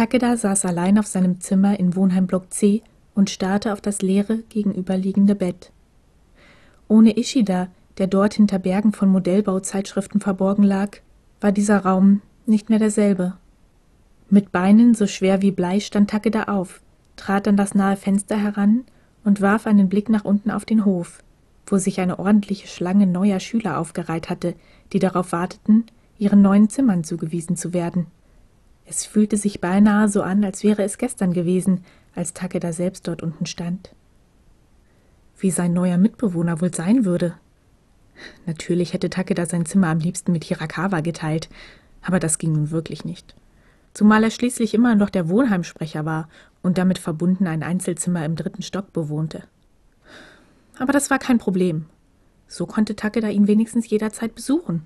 Takeda saß allein auf seinem Zimmer in Wohnheimblock C und starrte auf das leere, gegenüberliegende Bett. Ohne Ishida, der dort hinter Bergen von Modellbauzeitschriften verborgen lag, war dieser Raum nicht mehr derselbe. Mit Beinen so schwer wie Blei stand Takeda auf, trat an das nahe Fenster heran und warf einen Blick nach unten auf den Hof, wo sich eine ordentliche Schlange neuer Schüler aufgereiht hatte, die darauf warteten, ihren neuen Zimmern zugewiesen zu werden. Es fühlte sich beinahe so an, als wäre es gestern gewesen, als Takeda selbst dort unten stand. Wie sein neuer Mitbewohner wohl sein würde. Natürlich hätte Takeda sein Zimmer am liebsten mit Hirakawa geteilt, aber das ging nun wirklich nicht. Zumal er schließlich immer noch der Wohnheimsprecher war und damit verbunden ein Einzelzimmer im dritten Stock bewohnte. Aber das war kein Problem. So konnte Takeda ihn wenigstens jederzeit besuchen.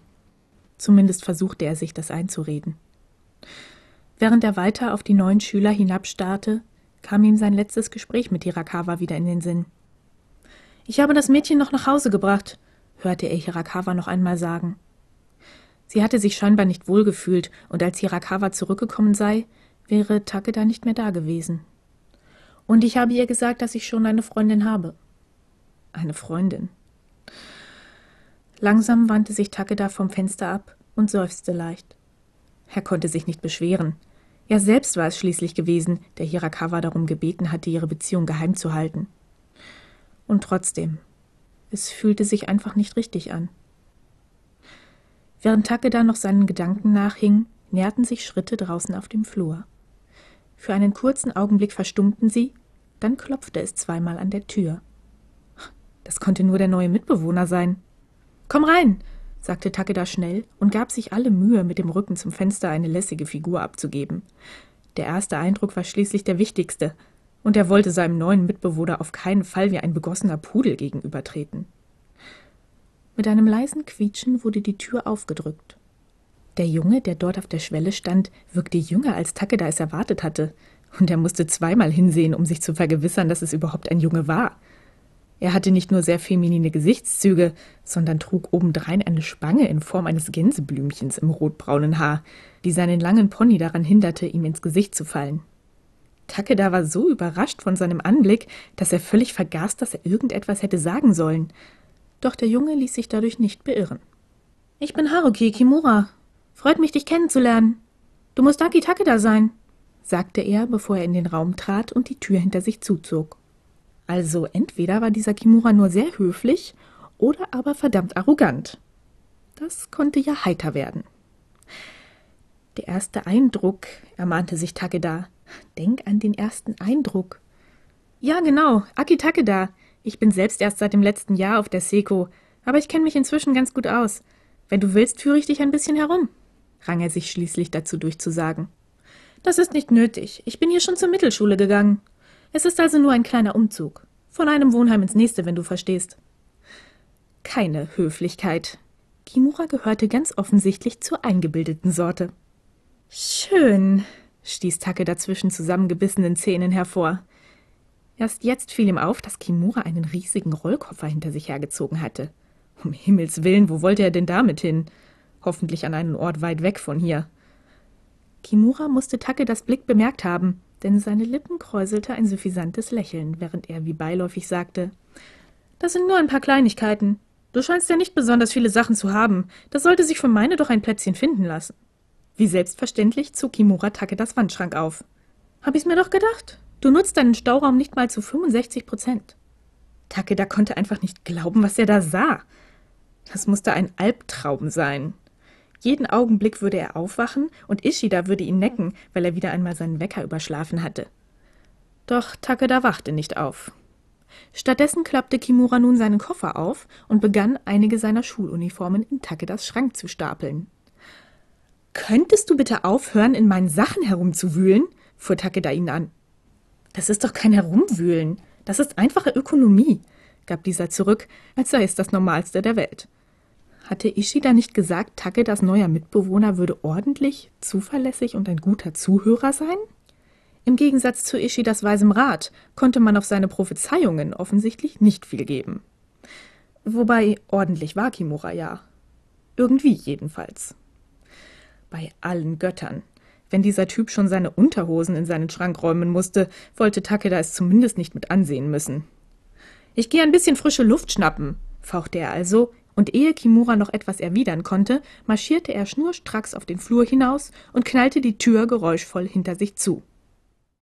Zumindest versuchte er sich das einzureden. Während er weiter auf die neuen Schüler hinabstarrte, kam ihm sein letztes Gespräch mit Hirakawa wieder in den Sinn. Ich habe das Mädchen noch nach Hause gebracht, hörte er Hirakawa noch einmal sagen. Sie hatte sich scheinbar nicht wohlgefühlt, und als Hirakawa zurückgekommen sei, wäre Takeda nicht mehr da gewesen. Und ich habe ihr gesagt, dass ich schon eine Freundin habe. Eine Freundin. Langsam wandte sich Takeda vom Fenster ab und seufzte leicht. Er konnte sich nicht beschweren. Er selbst war es schließlich gewesen, der Hirakawa darum gebeten hatte, ihre Beziehung geheim zu halten. Und trotzdem, es fühlte sich einfach nicht richtig an. Während Takeda noch seinen Gedanken nachhing, näherten sich Schritte draußen auf dem Flur. Für einen kurzen Augenblick verstummten sie, dann klopfte es zweimal an der Tür. Das konnte nur der neue Mitbewohner sein. Komm rein, sagte Takeda schnell und gab sich alle Mühe, mit dem Rücken zum Fenster eine lässige Figur abzugeben. Der erste Eindruck war schließlich der wichtigste, und er wollte seinem neuen Mitbewohner auf keinen Fall wie ein begossener Pudel gegenübertreten. Mit einem leisen Quietschen wurde die Tür aufgedrückt. Der Junge, der dort auf der Schwelle stand, wirkte jünger, als Takeda es erwartet hatte, und er musste zweimal hinsehen, um sich zu vergewissern, dass es überhaupt ein Junge war. Er hatte nicht nur sehr feminine Gesichtszüge, sondern trug obendrein eine Spange in Form eines Gänseblümchens im rotbraunen Haar, die seinen langen Pony daran hinderte, ihm ins Gesicht zu fallen. Takeda war so überrascht von seinem Anblick, dass er völlig vergaß, dass er irgendetwas hätte sagen sollen. Doch der Junge ließ sich dadurch nicht beirren. Ich bin Haruki Kimura. Freut mich, dich kennenzulernen. Du musst Aki Takeda sein, sagte er, bevor er in den Raum trat und die Tür hinter sich zuzog. Also entweder war dieser Kimura nur sehr höflich oder aber verdammt arrogant. Das konnte ja heiter werden. Der erste Eindruck, ermahnte sich Takeda. Denk an den ersten Eindruck. Ja, genau, Aki Takeda. Ich bin selbst erst seit dem letzten Jahr auf der Seko, aber ich kenne mich inzwischen ganz gut aus. Wenn du willst, führe ich dich ein bisschen herum, rang er sich schließlich dazu durchzusagen. Das ist nicht nötig. Ich bin hier schon zur Mittelschule gegangen. Es ist also nur ein kleiner Umzug. Von einem Wohnheim ins nächste, wenn du verstehst. Keine Höflichkeit. Kimura gehörte ganz offensichtlich zur eingebildeten Sorte. Schön, stieß Take dazwischen zusammengebissenen Zähnen hervor. Erst jetzt fiel ihm auf, dass Kimura einen riesigen Rollkoffer hinter sich hergezogen hatte. Um Himmels willen, wo wollte er denn damit hin? Hoffentlich an einen Ort weit weg von hier. Kimura musste Take das Blick bemerkt haben denn seine Lippen kräuselte ein suffisantes Lächeln, während er wie beiläufig sagte Das sind nur ein paar Kleinigkeiten. Du scheinst ja nicht besonders viele Sachen zu haben. Das sollte sich für meine doch ein Plätzchen finden lassen. Wie selbstverständlich zog Kimura Take das Wandschrank auf. Hab ich's mir doch gedacht. Du nutzt deinen Stauraum nicht mal zu 65 Prozent. Takeda konnte einfach nicht glauben, was er da sah. Das musste ein Albtraum sein. Jeden Augenblick würde er aufwachen und Ishida würde ihn necken, weil er wieder einmal seinen Wecker überschlafen hatte. Doch Takeda wachte nicht auf. Stattdessen klappte Kimura nun seinen Koffer auf und begann, einige seiner Schuluniformen in Takedas Schrank zu stapeln. Könntest du bitte aufhören, in meinen Sachen herumzuwühlen? fuhr Takeda ihn an. Das ist doch kein Herumwühlen. Das ist einfache Ökonomie, gab dieser zurück, als sei es das Normalste der Welt. Hatte Ishida nicht gesagt, Takedas neuer Mitbewohner würde ordentlich, zuverlässig und ein guter Zuhörer sein? Im Gegensatz zu Ishidas weisem Rat konnte man auf seine Prophezeiungen offensichtlich nicht viel geben. Wobei ordentlich war Kimura ja. Irgendwie jedenfalls. Bei allen Göttern. Wenn dieser Typ schon seine Unterhosen in seinen Schrank räumen musste, wollte Takeda es zumindest nicht mit ansehen müssen. Ich gehe ein bisschen frische Luft schnappen, fauchte er also, und ehe Kimura noch etwas erwidern konnte, marschierte er schnurstracks auf den Flur hinaus und knallte die Tür geräuschvoll hinter sich zu.